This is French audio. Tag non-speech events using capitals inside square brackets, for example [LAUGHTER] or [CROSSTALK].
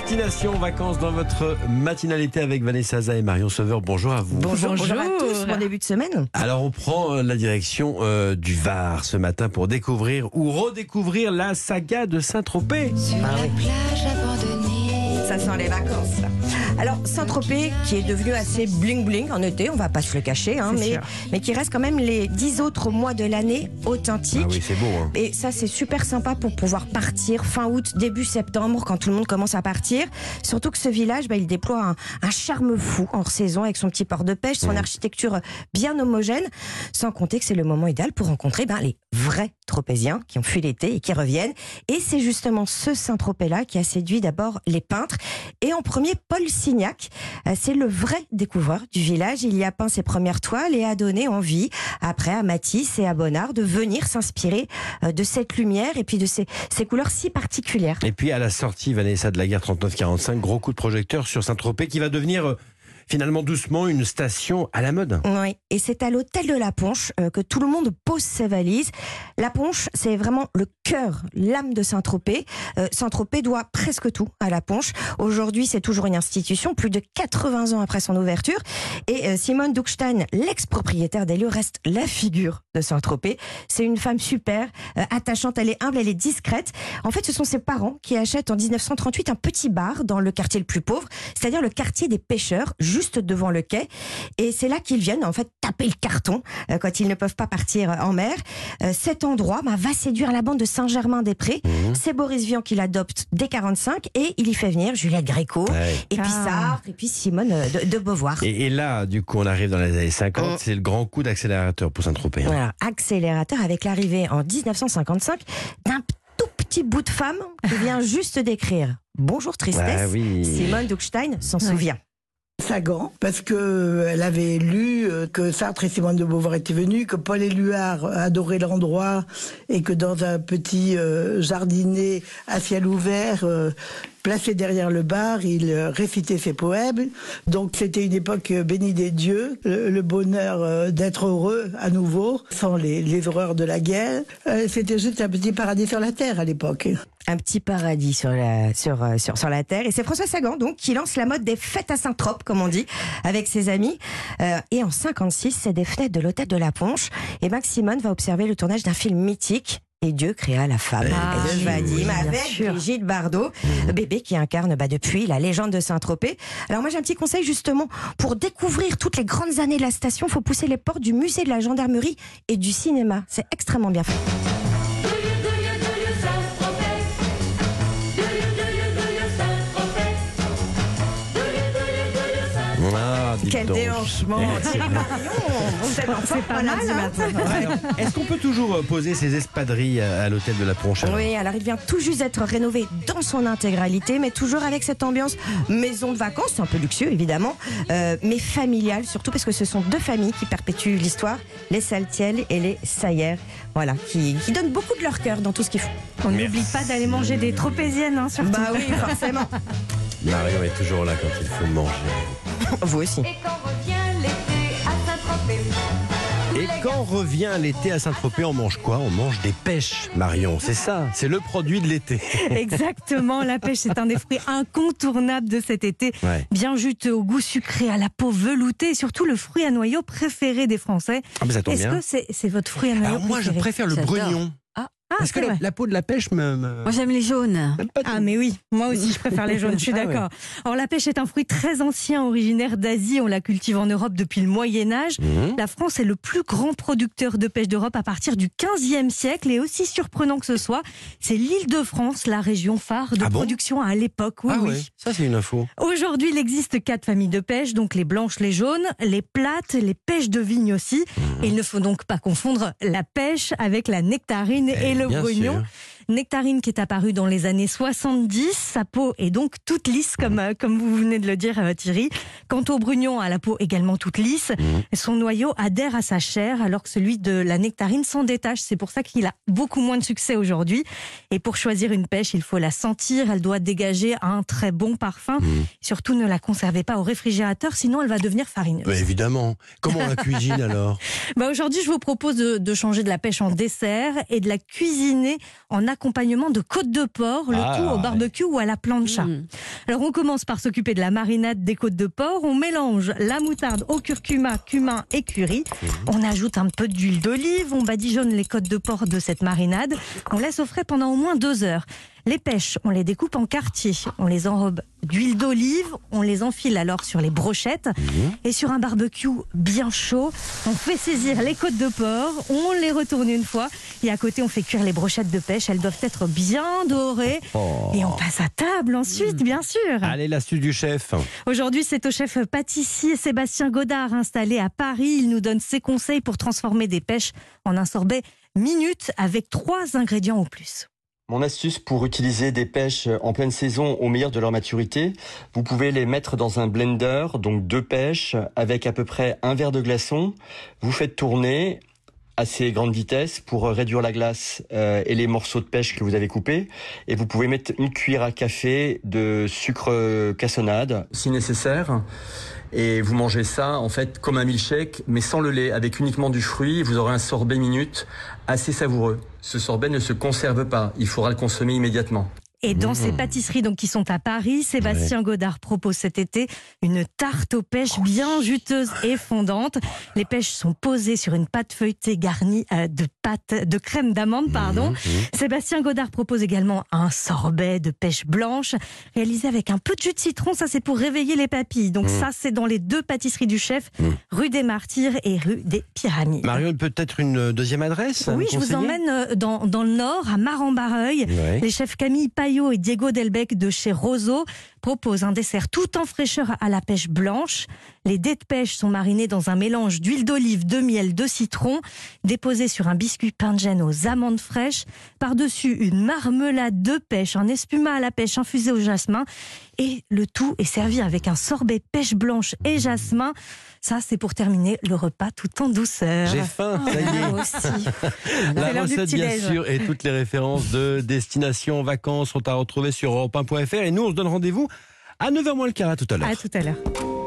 Destination vacances dans votre matinalité avec Vanessa Zaza et Marion Sauveur. Bonjour à vous. Bonjour, bonjour à tous, bon début de semaine. Alors on prend euh, la direction euh, du Var ce matin pour découvrir ou redécouvrir la saga de Saint-Tropez. Sur Ah la oui. plage abandonnée. Ça sent les vacances. là. Alors Saint-Tropez, qui est devenu assez bling-bling en été, on va pas se le cacher, hein, mais, mais qui reste quand même les dix autres mois de l'année authentiques. Ah oui, c'est beau. Hein. Et ça, c'est super sympa pour pouvoir partir fin août, début septembre, quand tout le monde commence à partir. Surtout que ce village, bah, il déploie un, un charme fou hors saison avec son petit port de pêche, son architecture bien homogène. Sans compter que c'est le moment idéal pour rencontrer ben, les vrais tropéziens qui ont fui l'été et qui reviennent. Et c'est justement ce Saint-Tropez-là qui a séduit d'abord les peintres. Et en premier, Paul Signac. Euh, C'est le vrai découvreur du village. Il y a peint ses premières toiles et a donné envie, après à Matisse et à Bonnard, de venir s'inspirer euh, de cette lumière et puis de ces, ces couleurs si particulières. Et puis à la sortie, Vanessa, de la guerre 39-45, gros coup de projecteur sur Saint-Tropez qui va devenir euh, finalement doucement une station à la mode. Oui, et c'est à l'hôtel de la Ponche euh, que tout le monde pose ses valises. La Ponche, c'est vraiment le cœur, l'âme de Saint-Tropez. Euh, Saint-Tropez doit presque tout à la Ponche. Aujourd'hui, c'est toujours une institution, plus de 80 ans après son ouverture. Et euh, Simone Duckstein, l'ex-propriétaire des lieux, reste la figure de Saint-Tropez. C'est une femme super, attachante, elle est humble, elle est discrète. En fait, ce sont ses parents qui achètent en 1938 un petit bar dans le quartier le plus pauvre, c'est-à-dire le quartier des pêcheurs, juste devant le quai. Et c'est là qu'ils viennent en fait taper le carton euh, quand ils ne peuvent pas partir en mer. Euh, cet endroit bah, va séduire la bande de Saint-Germain-des-Prés. C'est Boris Vian qui l'adopte dès 45 et il y fait venir Juliette Gréco, Ouais. et puis Ah. Sartre, et puis Simone euh, de, de Beauvoir. Et, et là, du coup, on arrive dans les années 50, Mm. c'est le grand coup d'accélérateur pour Saint-Tropez. hein. Voilà, accélérateur avec l'arrivée en 1955 d'un tout petit bout de femme qui vient [LAUGHS] juste d'écrire Bonjour tristesse. Ah oui. Simone Duckstein s'en souvient. Parce que elle avait lu euh, que Sartre et Simone de Beauvoir étaient venus, que Paul Éluard adorait l'endroit et que dans un petit euh, jardinet à ciel ouvert, euh, placé derrière le bar, il euh, récitait ses poèmes. Donc c'était une époque euh, bénie des dieux, le, bonheur euh, d'être heureux à nouveau, sans les, les horreurs de la guerre. C'était juste un petit paradis sur la terre à l'époque. Un petit paradis sur la, sur, sur, sur la terre. Et c'est François Sagan, donc, qui lance la mode des fêtes à Saint-Trope, comme on dit, avec ses amis. Et en 56, c'est des fenêtres de l'hôtel de la Ponche. Et Max Simone va observer le tournage d'un film mythique. Et Dieu créa la femme. Ah, et Vadim, avec. Brigitte Bardot, bébé qui incarne bah, depuis la légende de Saint-Tropez. Alors moi j'ai un petit conseil justement pour découvrir toutes les grandes années de la station, faut pousser les portes du musée de la gendarmerie et du cinéma. C'est extrêmement bien fait. Quel déhanchement Eh, [LAUGHS] Vous êtes en forme, pas mal. Alors, [LAUGHS] Est-ce qu'on peut toujours euh, poser ses espadrilles à, l'hôtel de la Ponche alors Oui, alors il vient tout juste d'être rénové dans son intégralité, mais toujours avec cette ambiance maison de vacances, c'est un peu luxueux évidemment, euh, mais familiale surtout parce que ce sont deux familles qui perpétuent l'histoire, les Saltiel et les Sayer, voilà, qui, qui donnent beaucoup de leur cœur dans tout ce qu'ils font. On n'oublie pas d'aller manger des tropéziennes, hein, surtout. Bah oui, forcément. [LAUGHS] Marion est toujours là quand il faut manger. [LAUGHS] Vous aussi. Et quand revient l'été à Saint-Tropez? Et quand revient l'été à Saint-Tropez, on mange quoi? On mange des pêches, Marion. C'est ça, c'est le produit de l'été. [LAUGHS] Exactement, la pêche c'est un des fruits incontournables de cet été. Ouais. Bien juteux, au goût sucré, à la peau veloutée, et surtout le fruit à noyau préféré des Français. Ah, Est-ce que c'est votre fruit à noyau Alors moi, je préféré? préfère le brugnon. Ah, Parce que la, peau de la pêche me. me- Moi j'aime les jaunes. Ah mais oui, moi aussi je préfère les jaunes, je suis [LAUGHS] Ah ouais. d'accord. Alors la pêche est un fruit très ancien, originaire d'Asie, on la cultive en Europe depuis le Moyen Âge. Mhm. La France est le plus grand producteur de pêche d'Europe à partir du 15e siècle et aussi surprenant que ce soit, c'est l'île de France, la région phare de Ah bon production à l'époque. Oui, ah oui. ouais, ça c'est une info. Aujourd'hui, il existe quatre familles de pêche, donc les blanches, les jaunes, les plates, les pêches de vigne aussi. Il ne faut donc pas confondre la pêche avec la nectarine et, Eh, le brugnon. sûr. Nectarine qui est apparue dans les années 70. Sa peau est donc toute lisse, comme, euh, comme vous venez de le dire, euh, Thierry. Quant au brugnon, à la peau également toute lisse. Mhm. Son noyau adhère à sa chair, alors que celui de la nectarine s'en détache. C'est pour ça qu'il a beaucoup moins de succès aujourd'hui. Et pour choisir une pêche, il faut la sentir. Elle doit dégager un très bon parfum. Mhm. Surtout, ne la conservez pas au réfrigérateur, sinon elle va devenir farineuse. Bah, évidemment. Comment on la cuisine [LAUGHS] alors? Bah aujourd'hui, je vous propose de, de changer de la pêche en dessert et de la cuisiner en accompagnement de côte de porc, le Ah, tout au barbecue ou à la plancha. Mm. Alors on commence par s'occuper de la marinade des côtes de porc. On mélange la moutarde au curcuma, cumin et curry. On ajoute un peu d'huile d'olive. On badigeonne les côtes de porc de cette marinade. On laisse au frais pendant au moins deux heures. Les pêches, on les découpe en quartiers. On les enrobe d'huile d'olive. On les enfile alors sur les brochettes. Et sur un barbecue bien chaud, on fait saisir les côtes de porc. On les retourne une fois. Et à côté, on fait cuire les brochettes de pêche. Elles doivent être bien dorées. Oh. Et on passe à table ensuite, bien sûr. Allez, l'astuce du chef. Aujourd'hui, c'est au chef pâtissier Sébastien Godard, installé à Paris. Il nous donne ses conseils pour transformer des pêches en un sorbet minute avec trois ingrédients au plus. Mon astuce pour utiliser des pêches en pleine saison au meilleur de leur maturité, vous pouvez les mettre dans un blender, donc deux pêches, avec à peu près un verre de glaçon. Vous faites tourner assez grande vitesse pour réduire la glace euh, et les morceaux de pêche que vous avez coupés. Et vous pouvez mettre une cuillère à café de sucre cassonade, si nécessaire. Et vous mangez ça en fait comme un milkshake, mais sans le lait, avec uniquement du fruit. Vous aurez un sorbet minute assez savoureux. Ce sorbet ne se conserve pas, il faudra le consommer immédiatement. Et dans ces pâtisseries donc qui sont à Paris, Sébastien Godard propose cet été une tarte aux pêches bien juteuse et fondante. Les pêches sont posées sur une pâte feuilletée garnie euh, de pâte de crème d'amande, pardon. Sébastien Godard propose également un sorbet de pêche blanche réalisé avec un peu de jus de citron. Ça c'est pour réveiller les papilles. Donc ça c'est dans les deux pâtisseries du chef, rue des Martyrs et rue des Pyramides. Marion, peut-être une deuxième adresse Oui, je vous emmène euh, dans, dans le nord, à Mar-en-Barreuil. Ouais. Les chefs Camille Et Diego Delbec de chez Roseau proposent un dessert tout en fraîcheur à la pêche blanche. Les dés de pêche sont marinés dans un mélange d'huile d'olive, de miel, de citron, déposés sur un biscuit pain de gêne aux amandes fraîches. Par-dessus, une marmelade de pêche, un espuma à la pêche infusé au jasmin. Et le tout est servi avec un sorbet pêche blanche et jasmin. Ça, c'est pour terminer le repas tout en douceur. J'ai faim, ça y est. Aussi. [LAUGHS] La recette, bien sûr, et toutes les références de destination vacances sont à retrouver sur europe1.fr. Et nous, on se donne rendez-vous à 9h moins le quart. À tout à l'heure. À tout à l'heure.